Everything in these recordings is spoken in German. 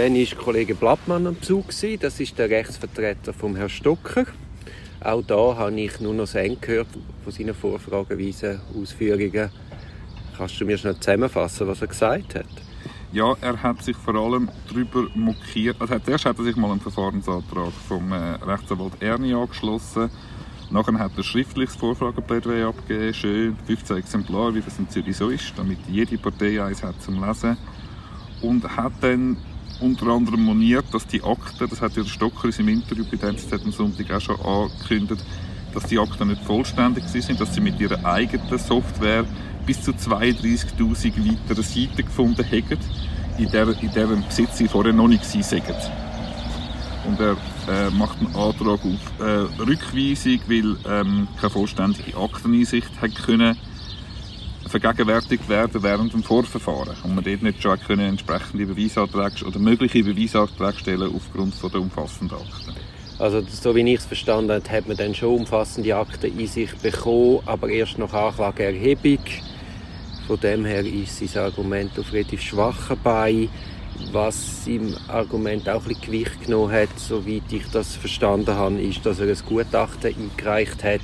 Dann war Kollege Blattmann am Zug. Das ist der Rechtsvertreter vom Herrn Stocker. Auch da habe ich nur noch Sen gehört von seinen vorfrageweisen Ausführungen. Kannst du mir schnell zusammenfassen, was er gesagt hat? Ja, er hat sich vor allem darüber mokiert. Also zuerst hat er sich mal einen Verfahrensantrag vom äh, Rechtsanwalt Ernie angeschlossen. Nachher hat er schriftliches Vorfrageplädoyer abgegeben, schön 15 Exemplare, wie das in Zürich so ist, damit jede Partei eins hat zum Lesen. Und hat dann unter anderem moniert, dass die Akten, das hat ja der Stocker in seinem Interview bei der NZZ am Sonntag auch schon angekündigt, dass die Akten nicht vollständig sind, dass sie mit ihrer eigenen Software bis zu 32'000 weitere Seiten gefunden haben, in, der, in deren Besitz sie vorher noch nicht waren. Und er äh, macht einen Antrag auf äh, Rückweisung, weil ähm, keine vollständige Akteneinsicht hat können vergegenwärtigt werden während dem Vorverfahren und man dort nicht schon können entsprechende Beweisanträge oder mögliche Beweisanträge stellen aufgrund von der umfassenden Akten. Also so wie ich es verstanden habe, hat man dann schon umfassende Akten in sich bekommen, aber erst nach Anklageerhebung. Von dem her ist sein Argument auf relativ schwachen Bein, was im Argument auch ein bisschen Gewicht genommen hat, soweit ich das verstanden habe, ist, dass er ein Gutachten eingereicht hat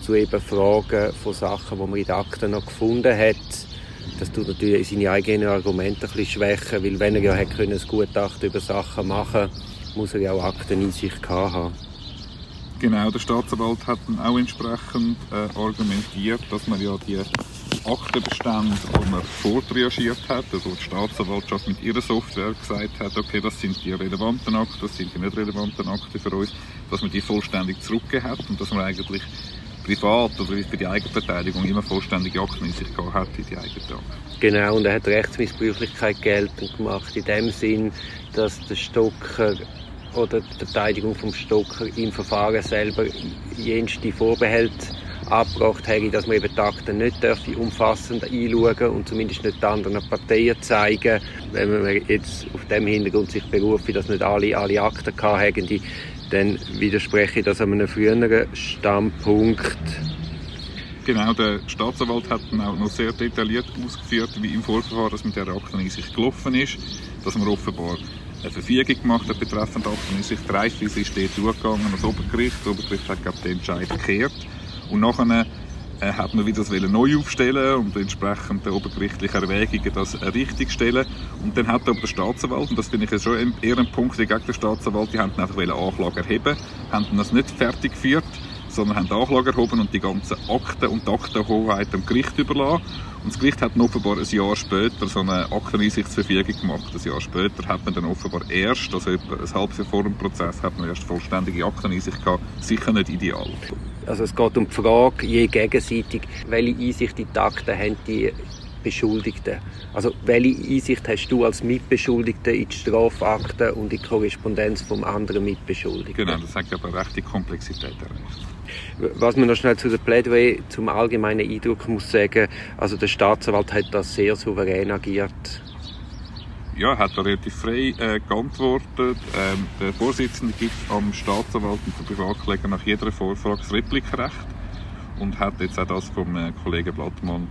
zu eben Fragen von Sachen, die man in den Akten noch gefunden hat. Das tut natürlich seine eigenen Argumente ein bisschen schwächen, weil wenn er ja ein Gutachten über Sachen machen muss er ja auch Akten in sich haben. Genau, der Staatsanwalt hat dann auch entsprechend äh, argumentiert, dass man ja die Aktenbestände, die man vortriagiert hat, also die Staatsanwaltschaft mit ihrer Software gesagt hat, okay, das sind die relevanten Akten, das sind die nicht relevanten Akten für uns, dass man die vollständig zurückgegeben hat und dass man eigentlich privat oder für die Eigenverteidigung immer vollständige Akten in sich hat in die eigene Akte. Genau, und er hat Rechtsmissbräuchlichkeit geltend gemacht, in dem Sinn, dass der Stocker oder die Verteidigung vom Stocker im Verfahren selber jenste Vorbehalt abgebracht hätte, dass man eben die Akten nicht umfassend einschauen und zumindest nicht anderen Parteien zeigen. Wenn man jetzt auf dem Hintergrund sich berufen, dass nicht alle, alle Akten hatten, dann widerspreche ich das an einem früheren Standpunkt. Genau, der Staatsanwalt hat dann auch noch sehr detailliert ausgeführt, wie im Vorverfahren das mit der Akteneinsicht gelaufen ist, dass man offenbar eine Verfügung gemacht hat betreffend Akteneinsicht. Die Reifweise ist dort durchgegangen ans Obergericht. Das Obergericht hat glaube den Entscheid gekehrt. Und nachher äh, hat man wieder das neu aufstellen und entsprechend der obergerichtlichen Erwägungen das richtig stellen. Und dann hat aber der Staatsanwalt, und das finde ich jetzt schon eher ein Punkt gegen den Staatsanwalt, die haben einfach Anklage erheben, haben das nicht fertig geführt, sondern haben Anklage erhoben und die ganzen Akten und die Aktenhoheit dem Gericht überlassen. Und das Gericht hat offenbar ein Jahr später so eine Akteneinsichtsverfügung gemacht. Ein Jahr später hat man dann offenbar erst, also etwa ein halbes Jahr vor dem Prozess, hat man erst vollständige Akteneinsicht gehabt. Sicher nicht ideal. Also es geht um die Frage, je gegenseitig, welche Einsicht in die Akten haben die Beschuldigten. Also welche Einsicht hast du als Mitbeschuldigter in die Strafakten und in die Korrespondenz vom anderen Mitbeschuldigten? Genau, das hat aber recht die Komplexität erreicht. Was man noch schnell zu der Plädoyer zum allgemeinen Eindruck muss sagen, also der Staatsanwalt hat da sehr souverän agiert. Ja, hat da relativ frei äh, geantwortet. Ähm, der Vorsitzende gibt am Staatsanwalt und dem Privatkläger nach jeder Vorfrage das Replikrecht und hat jetzt auch das vom äh, Kollegen Blattmann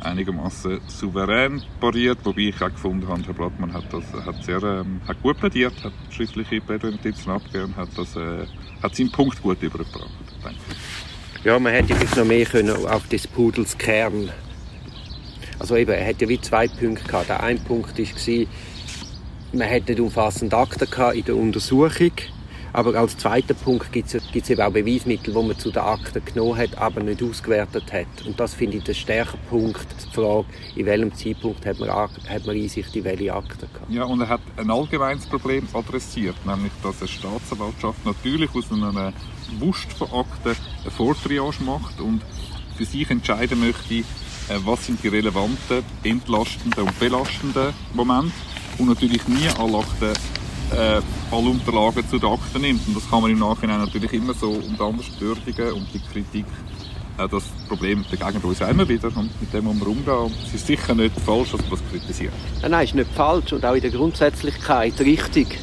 einigermaßen souverän pariert, wobei ich auch gefunden habe, Herr Blattmann hat das hat sehr ähm, hat gut plädiert, hat schriftliche Plädoyer-Notizen abgegeben, hat das äh, hat seinen Punkt gut übergebracht, ich. Ja, man hätte vielleicht noch mehr können auf des Pudels Kern. Also eben, er hätte ja wie zwei Punkte gehabt. Der eine Punkt war, man hätte umfassend Akten in der Untersuchung aber als zweiter Punkt gibt es eben auch Beweismittel, die man zu den Akten genommen hat, aber nicht ausgewertet hat. Und das finde ich der stärkere Punkt, die Frage, in welchem Zeitpunkt hat man, hat man Einsicht in welche Akten gehabt. Ja, und er hat ein allgemeines Problem adressiert, nämlich, dass eine Staatsanwaltschaft natürlich aus einer Wust von Akten eine Vortriage macht und für sich entscheiden möchte, äh, was sind die relevanten, entlastenden und belastenden Momente und natürlich nie alle Akten äh, alle Unterlagen zu den Akten nimmt. Und das kann man im Nachhinein natürlich immer so und anders würdigen und die Kritik äh, das Problem begegnet uns immer wieder und mit dem muss man umgehen. Es ist sicher nicht falsch, dass man das kritisiert. Nein, nein, ist nicht falsch und auch in der Grundsätzlichkeit richtig.